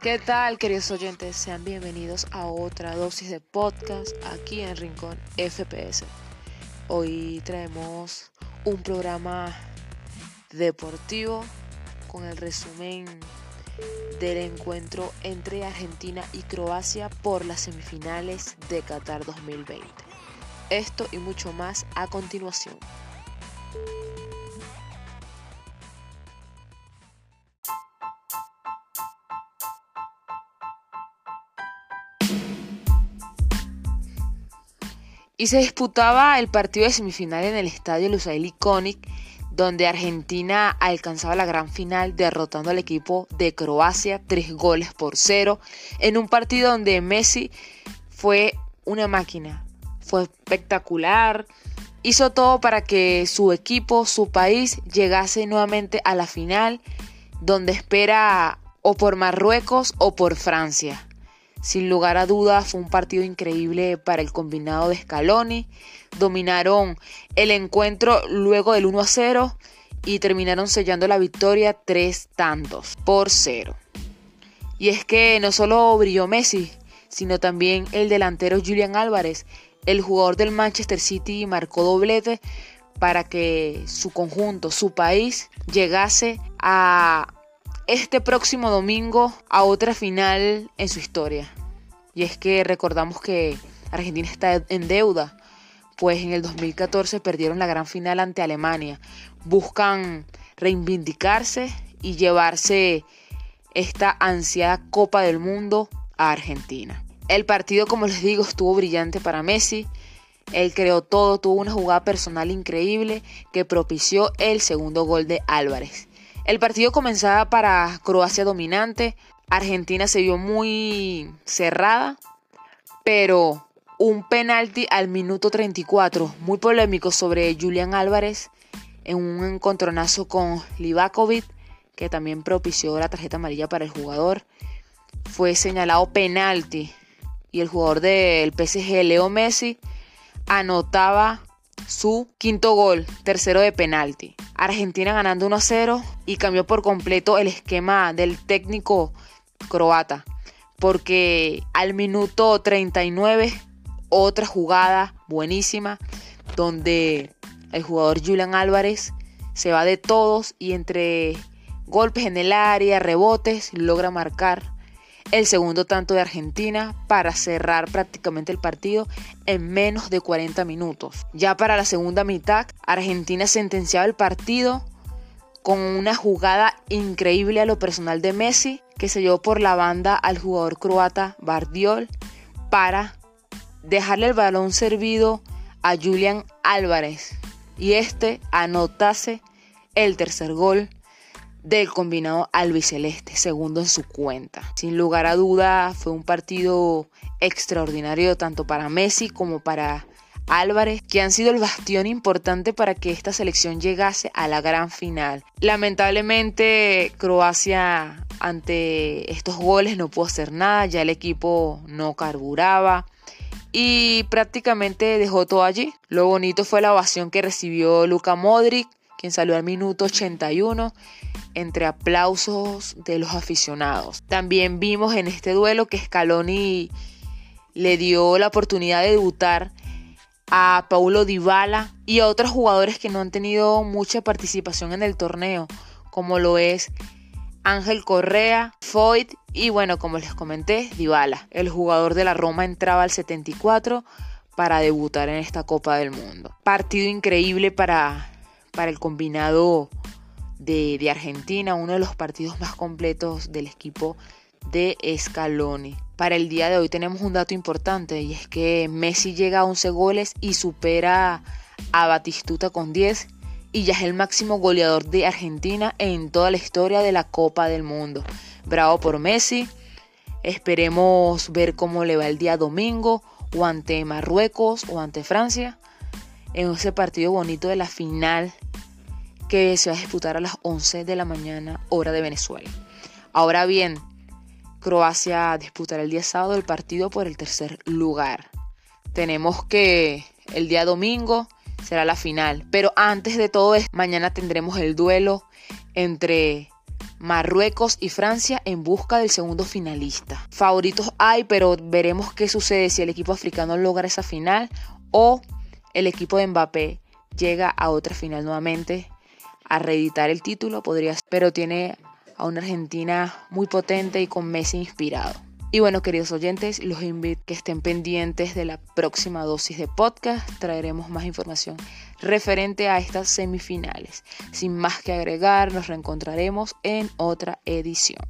¿Qué tal, queridos oyentes? Sean bienvenidos a otra dosis de podcast aquí en Rincón FPS. Hoy traemos un programa deportivo con el resumen del encuentro entre Argentina y Croacia por las semifinales de Qatar 2020. Esto y mucho más a continuación. Y se disputaba el partido de semifinal en el estadio Lusail Iconic, donde Argentina alcanzaba la gran final derrotando al equipo de Croacia tres goles por cero, en un partido donde Messi fue una máquina, fue espectacular, hizo todo para que su equipo, su país, llegase nuevamente a la final, donde espera o por Marruecos o por Francia. Sin lugar a dudas fue un partido increíble para el combinado de Scaloni. Dominaron el encuentro luego del 1 a 0 y terminaron sellando la victoria tres tantos por cero. Y es que no solo brilló Messi, sino también el delantero Julian Álvarez, el jugador del Manchester City marcó doblete para que su conjunto, su país, llegase a este próximo domingo a otra final en su historia. Y es que recordamos que Argentina está en deuda, pues en el 2014 perdieron la gran final ante Alemania. Buscan reivindicarse y llevarse esta ansiada Copa del Mundo a Argentina. El partido, como les digo, estuvo brillante para Messi. Él creó todo, tuvo una jugada personal increíble que propició el segundo gol de Álvarez. El partido comenzaba para Croacia dominante. Argentina se vio muy cerrada, pero un penalti al minuto 34, muy polémico sobre Julián Álvarez en un encontronazo con Livakovic, que también propició la tarjeta amarilla para el jugador. Fue señalado penalti y el jugador del PSG, Leo Messi, anotaba su quinto gol, tercero de penalti. Argentina ganando 1 a 0 y cambió por completo el esquema del técnico croata. Porque al minuto 39, otra jugada buenísima donde el jugador Julian Álvarez se va de todos y entre golpes en el área, rebotes, logra marcar el segundo tanto de Argentina para cerrar prácticamente el partido en menos de 40 minutos. Ya para la segunda mitad, Argentina sentenciaba el partido con una jugada increíble a lo personal de Messi, que se llevó por la banda al jugador croata Bardiol para dejarle el balón servido a Julian Álvarez y este anotase el tercer gol del combinado albiceleste, segundo en su cuenta. Sin lugar a duda fue un partido extraordinario tanto para Messi como para Álvarez, que han sido el bastión importante para que esta selección llegase a la gran final. Lamentablemente Croacia ante estos goles no pudo hacer nada, ya el equipo no carburaba y prácticamente dejó todo allí. Lo bonito fue la ovación que recibió Luka Modric, quien salió al minuto 81 entre aplausos de los aficionados. También vimos en este duelo que Scaloni le dio la oportunidad de debutar a Paulo Dybala y a otros jugadores que no han tenido mucha participación en el torneo, como lo es Ángel Correa, Foyt y bueno, como les comenté, Dybala. El jugador de la Roma entraba al 74 para debutar en esta Copa del Mundo. Partido increíble para, para el combinado de, Argentina, uno de los partidos más completos del equipo de Scaloni. Para el día de hoy tenemos un dato importante y es que Messi llega a 11 goles y supera a Batistuta con 10 y ya es el máximo goleador de Argentina en toda la historia de la Copa del Mundo. Bravo por Messi. Esperemos ver cómo le va el día domingo o ante Marruecos o ante Francia en ese partido bonito de la final que se va a disputar a las 11 de la mañana hora de Venezuela. Ahora bien, Croacia disputará el día sábado el partido por el tercer lugar. Tenemos que el día domingo será la final, pero antes de todo esto, mañana tendremos el duelo entre Marruecos y Francia en busca del segundo finalista. Favoritos hay, pero veremos qué sucede si el equipo africano logra esa final o el equipo de Mbappé llega a otra final nuevamente a reeditar el título, podría ser, pero tiene a una Argentina muy potente y con Messi inspirado. Y bueno, queridos oyentes, los invito a que estén pendientes de la próxima dosis de podcast. Traeremos más información referente a estas semifinales. Sin más que agregar, nos reencontraremos en otra edición.